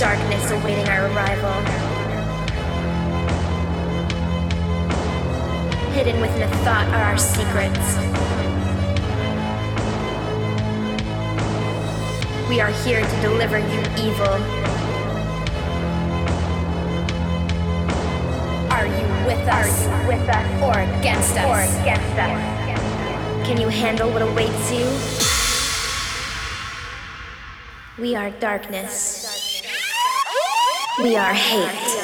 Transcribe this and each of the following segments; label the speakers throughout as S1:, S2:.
S1: darkness awaiting our arrival. Hidden within a thought are our secrets. We are here to deliver you evil. Are you with us?
S2: Are you with us?
S1: Or against us?
S2: Or against us?
S1: Can you handle what awaits you? We are darkness. We are hate.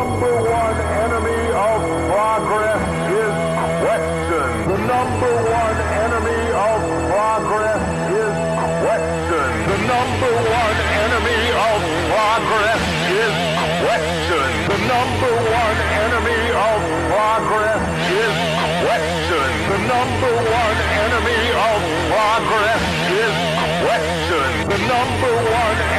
S2: Number one enemy of progress is question. The number one enemy of progress is question. The number one enemy of progress is question. The number one enemy of progress is question. The number one enemy of progress is question. The number one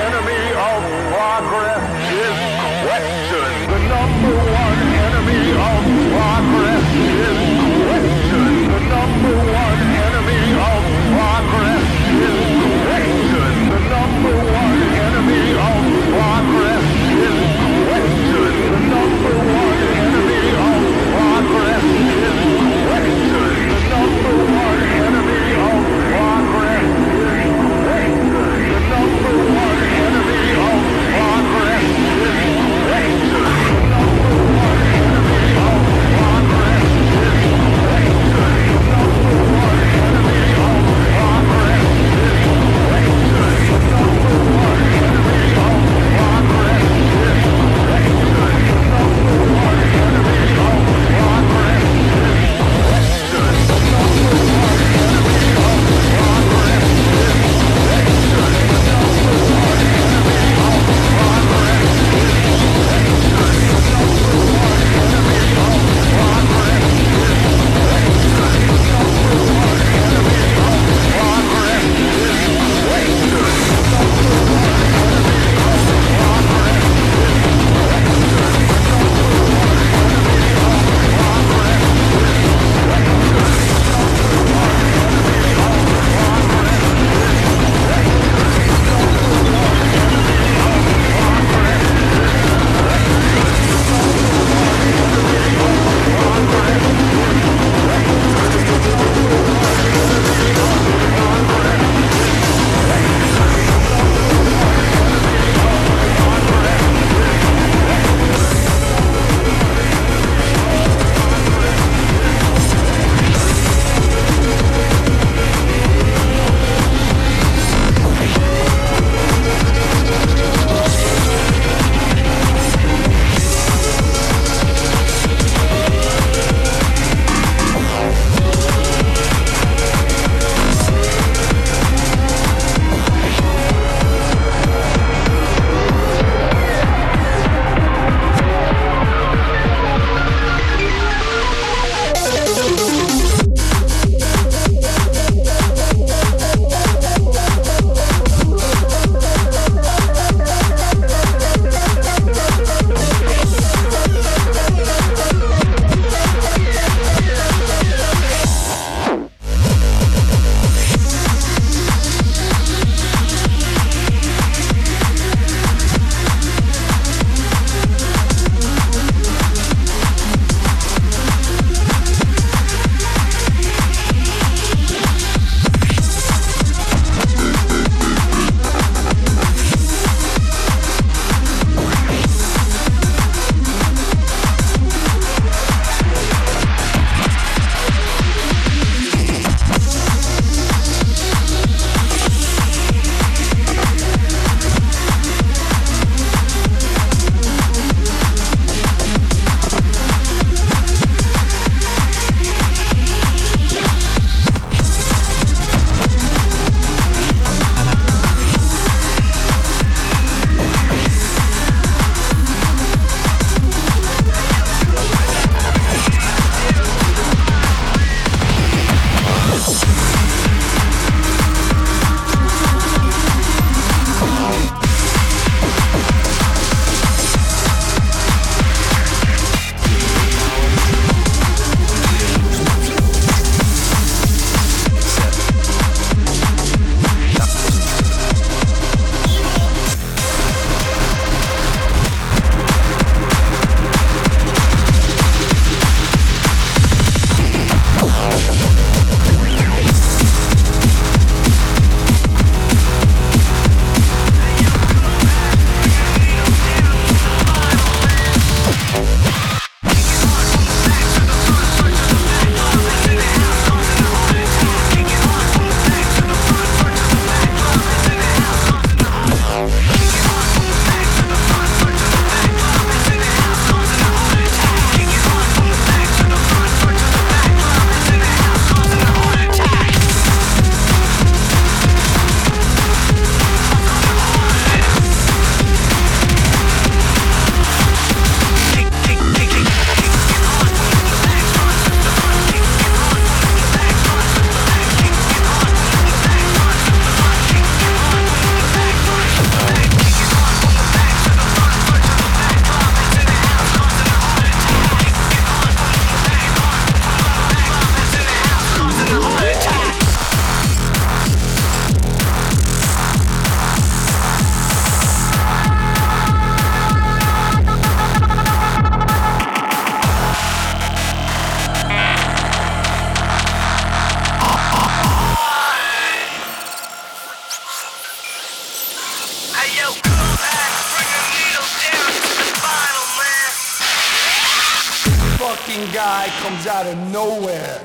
S3: fucking guy comes out of nowhere.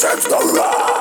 S4: shit's the law.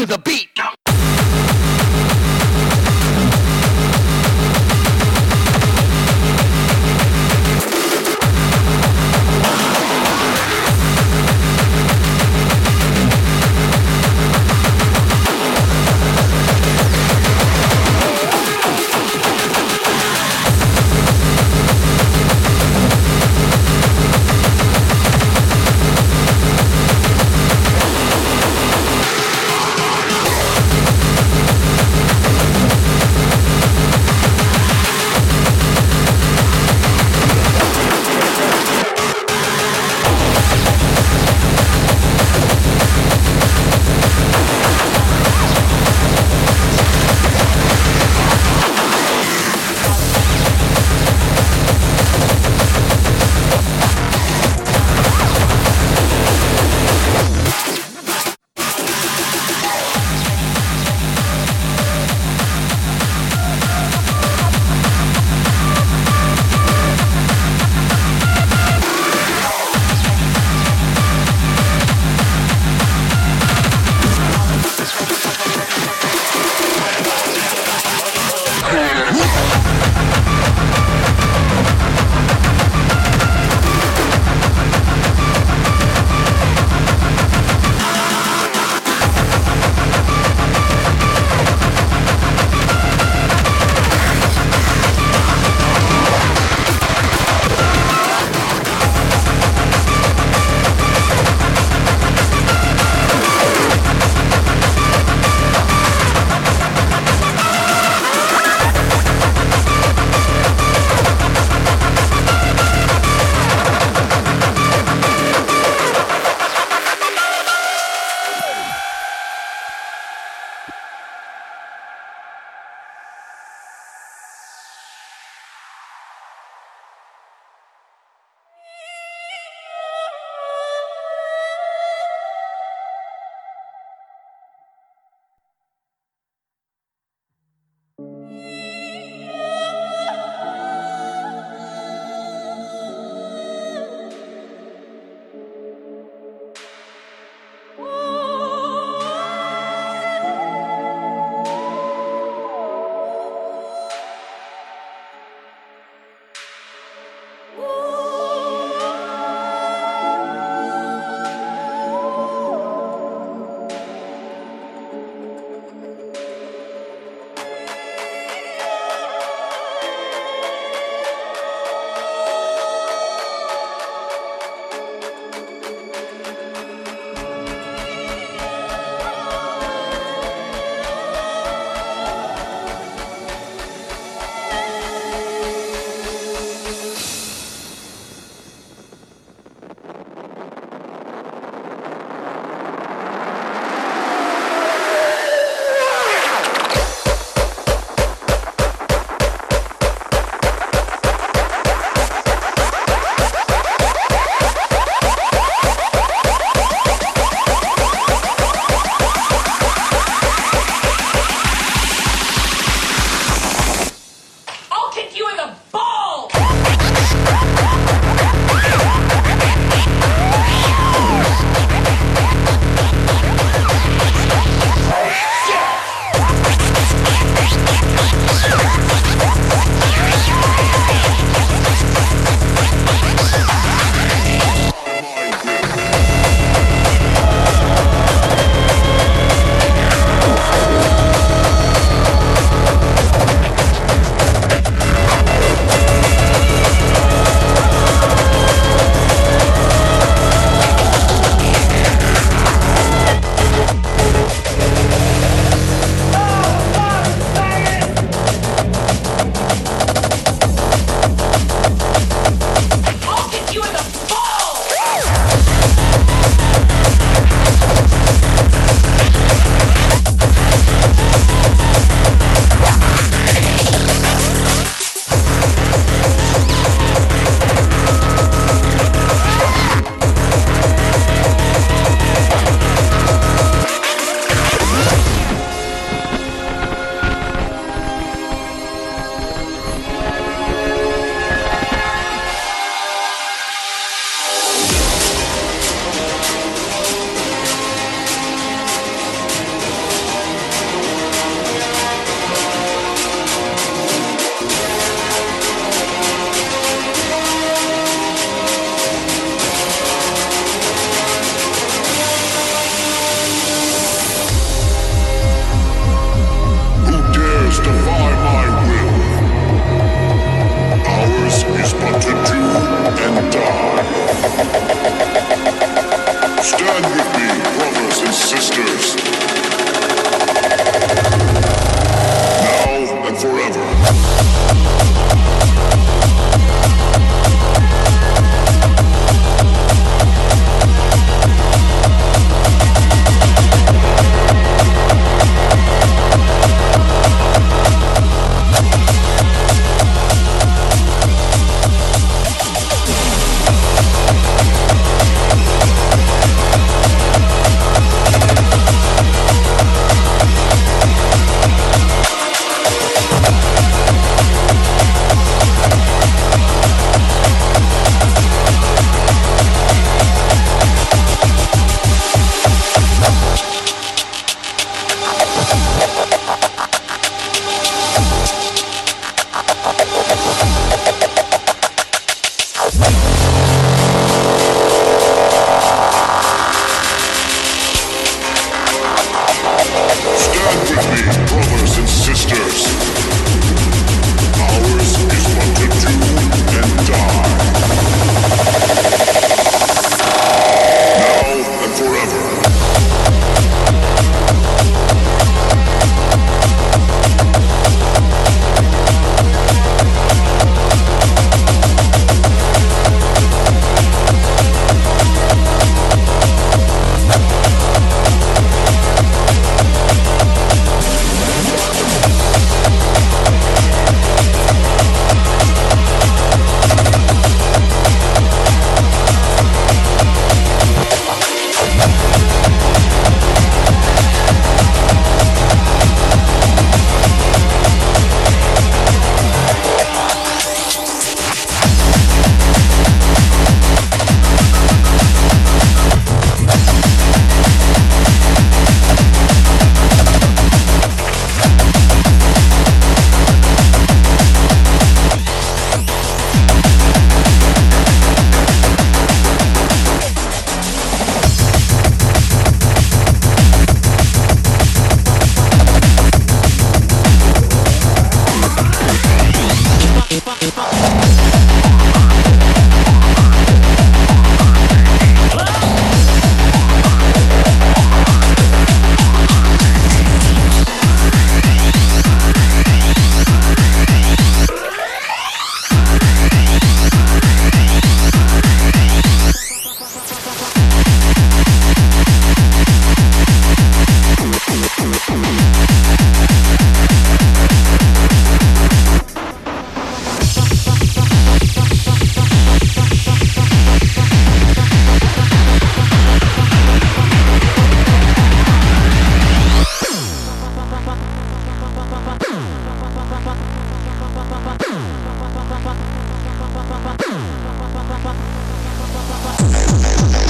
S4: to the beat.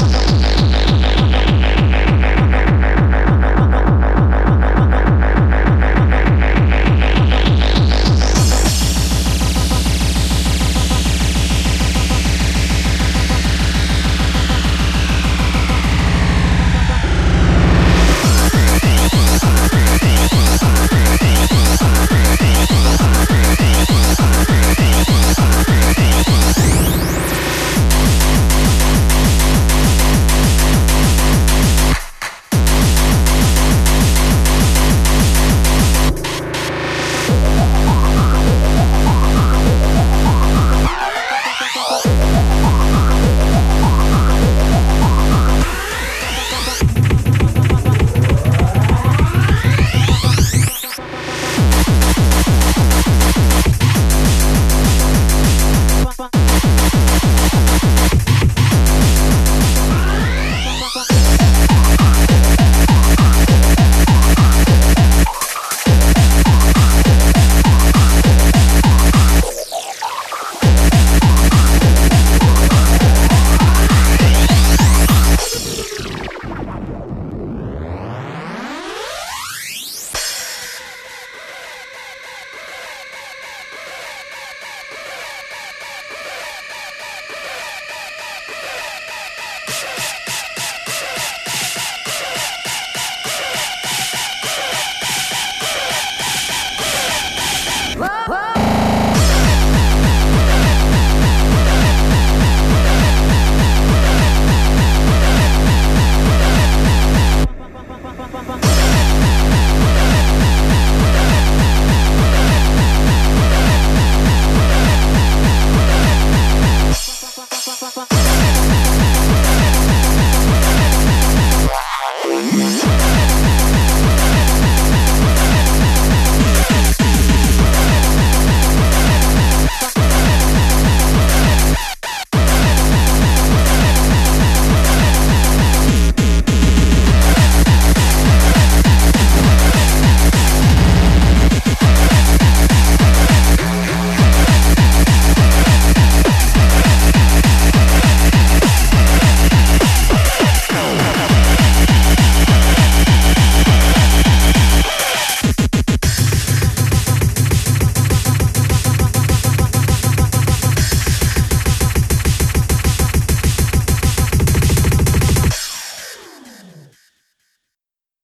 S4: Bye.